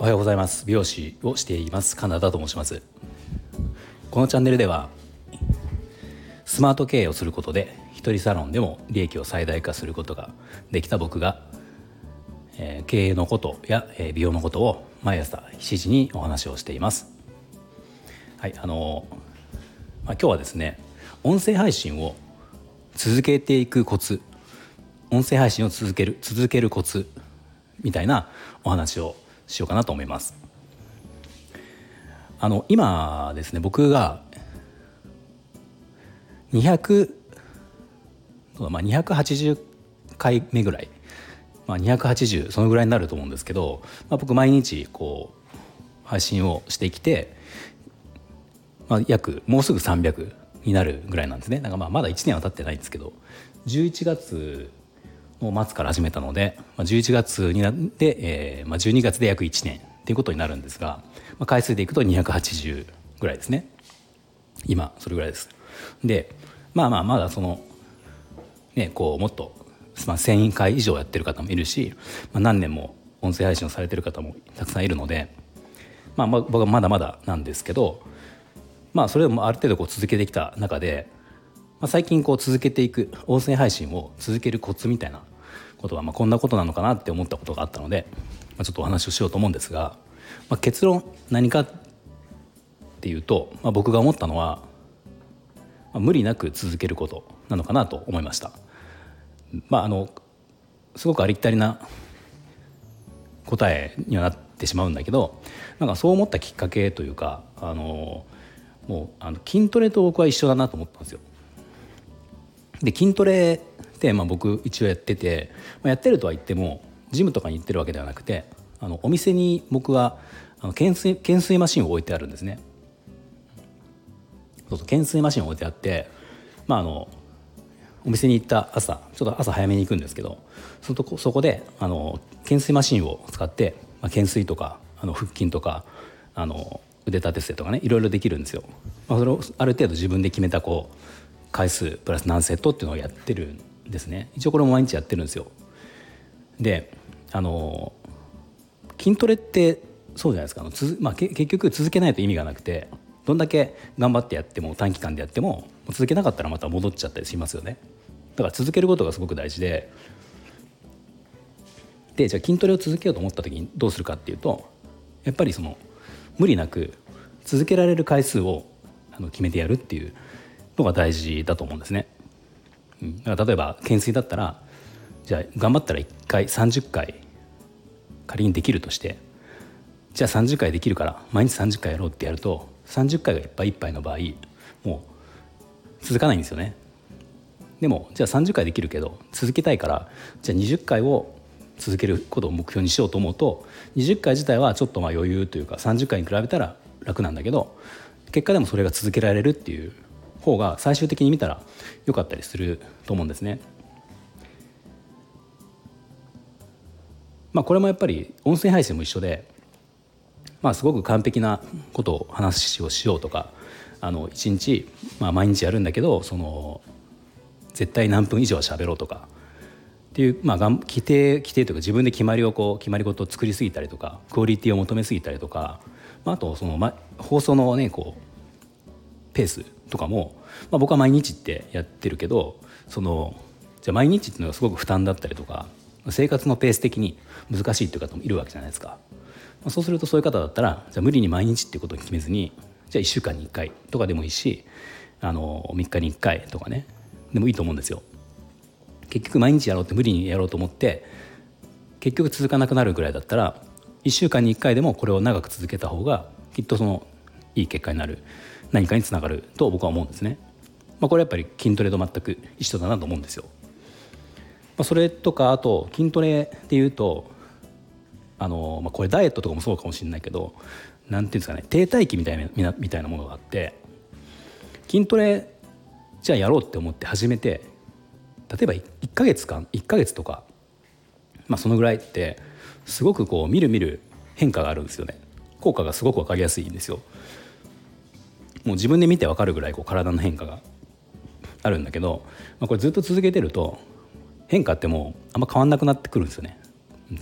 おはようございます。美容師をしています。カナダと申します。このチャンネルではスマート経営をすることで一人サロンでも利益を最大化することができた僕が、えー、経営のことや、えー、美容のことを毎朝7時にお話をしています。はいあのー、まあ、今日はですね音声配信を続けていくコツ。音声配信を続ける続けるコツ。みたいなお話をしようかなと思います。あの今ですね僕が200、まあ、280回目ぐらい、まあ、280そのぐらいになると思うんですけど、まあ、僕毎日こう配信をしてきて、まあ、約もうすぐ300になるぐらいなんですね。だかまあまだ1年は経ってないんですけど11月の末から始めたので、まあ、11月になって、えーまあ、12月で約1年っていうことになるんですが、まあ、回数でいくと280ぐらいですね。今それぐらいです。でまあまあまだそのねこうもっと、まあ、1,000回以上やってる方もいるし、まあ、何年も音声配信をされてる方もたくさんいるので、まあ、僕はまだまだなんですけどまあそれでもある程度こう続けてきた中で、まあ、最近こう続けていく音声配信を続けるコツみたいなことは、まあ、こんなことなのかなって思ったことがあったので、まあ、ちょっとお話をしようと思うんですが、まあ、結論何かっていうと、まあ、僕が思ったのは、まあ、無理なく続けることなのかなと思いました。まあ、あのすごくありきたりな答えにはなってしまうんだけどなんかそう思ったきっかけというかあのもうあの筋トレと僕は一緒だなと思ったんですよ。で筋トレってまあ僕一応やってて、まあ、やってるとは言ってもジムとかに行ってるわけではなくてあのお店に僕はあの懸垂懸垂マシンを置いてあるんですね。そうそう懸垂マシンを置いてあって、まあ、あのお店に行った朝ちょっと朝早めに行くんですけどそこそこであの懸垂マシンを使って、まあ、懸垂とかあの腹筋とかあの腕立て伏せとかねいろいろできるんですよ。まあ、それをある程度自分で決めたこう回数プラス何セットっていうのをやってるんですね。一応これも毎日やってるんですよ。であの筋トレってそうじゃないですか。あのつ、まあ、結局続けないと意味がなくてどんだけ頑張ってやっても短期間でやっても続けなかったらまた戻っちゃったりしますよね。だから続けることがすごく大事ででじゃあ筋トレを続けようと思った時にどうするかっていうとやっぱりその無理なく続けられる回数をあの決めてやるっていうのが大事だと思うんですね。うん、だから例えば懸垂だったらじゃあ頑張ったら1回30回仮にできるとしてじゃあ30回できるから毎日30回やろうってやると30回がいっぱいいっぱいの場合もう続かないんですよね。でもじゃあ30回できるけど続けたいからじゃあ20回を続けることを目標にしようと思うと20回自体はちょっとまあ余裕というか30回に比べたら楽なんだけど結果でもそれが続けられるっていう方が最終的に見たら良かったりすると思うんですね。まあ、これもやっぱり音声配信も一緒で、まあ、すごく完璧なことを話をしようとかあの1日、まあ、毎日やるんだけどその絶対何分以上は喋ろうとかっていう、まあ、規定規定というか自分で決まりをこう決まり事を作りすぎたりとかクオリティを求めすぎたりとか、まあ、あとその、ま、放送のねこうペースとかも、まあ、僕は毎日ってやってるけどそのじゃ毎日っていうのがすごく負担だったりとか生活のペース的に難しいっていう方もいるわけじゃないですか。まあ、そうするとそういう方だったらじゃ無理に毎日っていうことを決めずにじゃあ1週間に1回とかでもいいしあの3日に1回とかねでもいいと思うんですよ。結局毎日やろうって無理にやろうと思って結局続かなくなるぐらいだったら1週間に1回でもこれを長く続けた方がきっとそのいい結果になる何かにつながると僕は思うんですね。まあ、これやっぱり筋トレと全く一緒だなと思うんですよ。まあ、それとかあと筋トレでいうとあの、まあ、これダイエットとかもそうかもしれないけど何ていうんですかね停滞期みたいなみたいなものがあって筋トレじゃあやろうって思って始めて例えば1ヶ月間1ヶ月とか、まあ、そのぐらいってすごくこうみるみる変化があるんですよね。効果がすごく分かりやすいんですよ。もう自分で見て分かるぐらいこう体の変化があるんだけど、まあ、これずっと続けてると変化ってもうあんま変わんなくなってくるんですよね。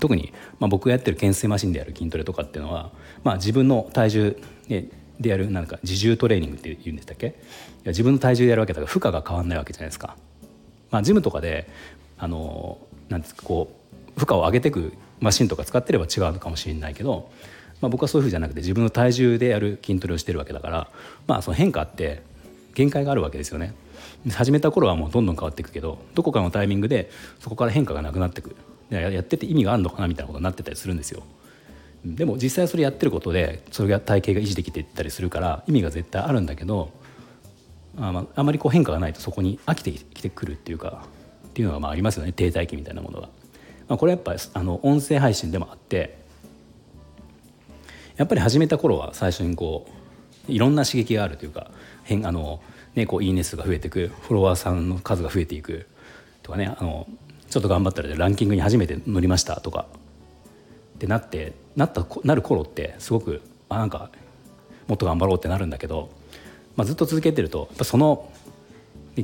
特に、まあ、僕がやってる懸垂マシンでやる筋トレとかっていうのは、まあ、自分の体重ででやるなんか自重トレーニングって言うんでしたっけ？いや自分の体重でやるわけだから負荷が変わんないわけじゃないですか。まあ、ジムとかであのなんですかこう負荷を上げていくマシンとか使ってれば違うのかもしれないけど、まあ、僕はそういうふうじゃなくて自分の体重でやる筋トレをしてるわけだから、まあ、その変化って限界があるわけですよね。始めた頃はもうどんどん変わっていくけどどこかのタイミングでそこから変化がなくなってくやってて意味があるのかなみたいなことになってたりするんですよ。でも実際それやってることでそれが体型が維持できていったりするから意味が絶対あるんだけどあ,、まあ、あまりこう変化がないとそこに飽きてきてくるっていうかっていうのがまあありますよね停滞期みたいなものが。まあ、これやっぱあの音声配信でもあってやっぱり始めた頃は最初にこういろんな刺激があるというか変あの、ね、こういいね数が増えていくフォロワーさんの数が増えていくとかねあのちょっと頑張ったらランキングに初めて乗りましたとかってなってなったなる頃ってすごくあなんかもっと頑張ろうってなるんだけど、まあ、ずっと続けてるとやっぱその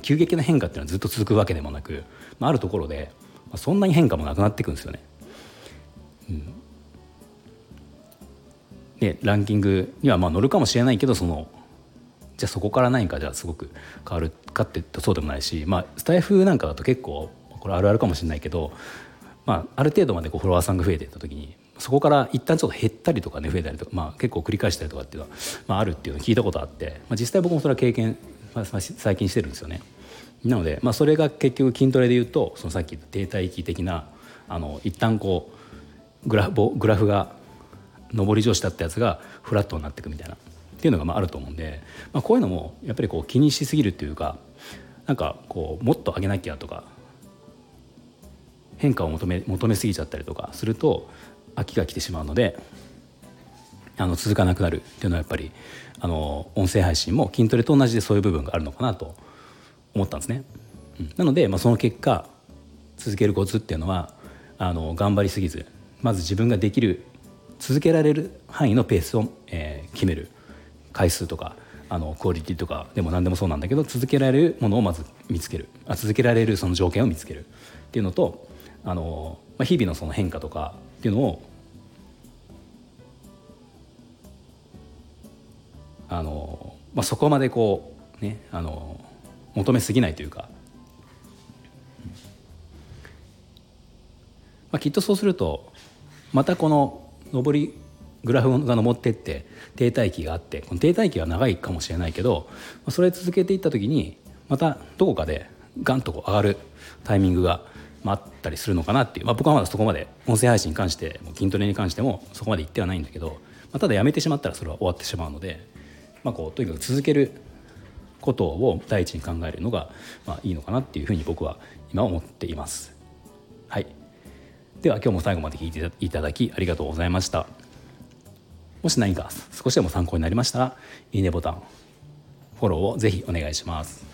急激な変化っていうのはずっと続くわけでもなく、まあ、あるところで、そんなに変化もなくなっていくんですよね。うん、でランキングにはまあ乗るかもしれないけどそのじゃあそこから何かじゃあすごく変わるかって言ったそうでもないし、まあ、スタイフなんかだと結構これあるあるかもしれないけど、まあ、ある程度までこうフォロワーさんが増えていった時にそこから一旦ちょっと減ったりとかね増えたりとか、まあ、結構繰り返したりとかっていうのは、まあ、あるっていうのを聞いたことあって、まあ、実際僕もそれは経験、まあ、最近してるんですよね。なので、まあ、それが結局筋トレでいうとそのさっき言った停滞期的なあの一旦こうグラグラフが上り調子だったやつがフラットになっていくみたいなっていうのがまああると思うんで、まあ、こういうのもやっぱりこう気にしすぎるっていうかなんかこうもっと上げなきゃとか変化を求め求めすぎちゃったりとかすると飽きが来てしまうのであの続かなくなるっていうのはやっぱりあの音声配信も筋トレと同じでそういう部分があるのかなと思ったんですね。うん、なので、まあ、その結果続けるコツっていうのはあの頑張りすぎずまず自分ができる続けられる範囲のペースを、えー、決める。回数とかあのクオリティとかでも何でもそうなんだけど続けられるものをまず見つける。あ続けられるその条件を見つけるっていうのとあの、まあ、日々のその変化とかっていうのをあの、まあ、そこまでこうねあの求めすぎないというか、まあ、きっとそうするとまたこの上りグラフが上ってって停滞期があってこの停滞期は長いかもしれないけどそれ続けていった時にまたどこかでガンとこう上がるタイミングがあったりするのかなっていう、まあ、僕はまだそこまで音声配信に関しても筋トレに関してもそこまで言ってはないんだけど、まあ、ただやめてしまったらそれは終わってしまうので、まあ、こうとにかく続けることを第一に考えるのが、まあ、いいのかなっていうふうに僕は今思っています。はい、では今日も最後まで聞いていただきありがとうございました。もし何か少しでも参考になりましたらいいねボタンフォローをぜひお願いします。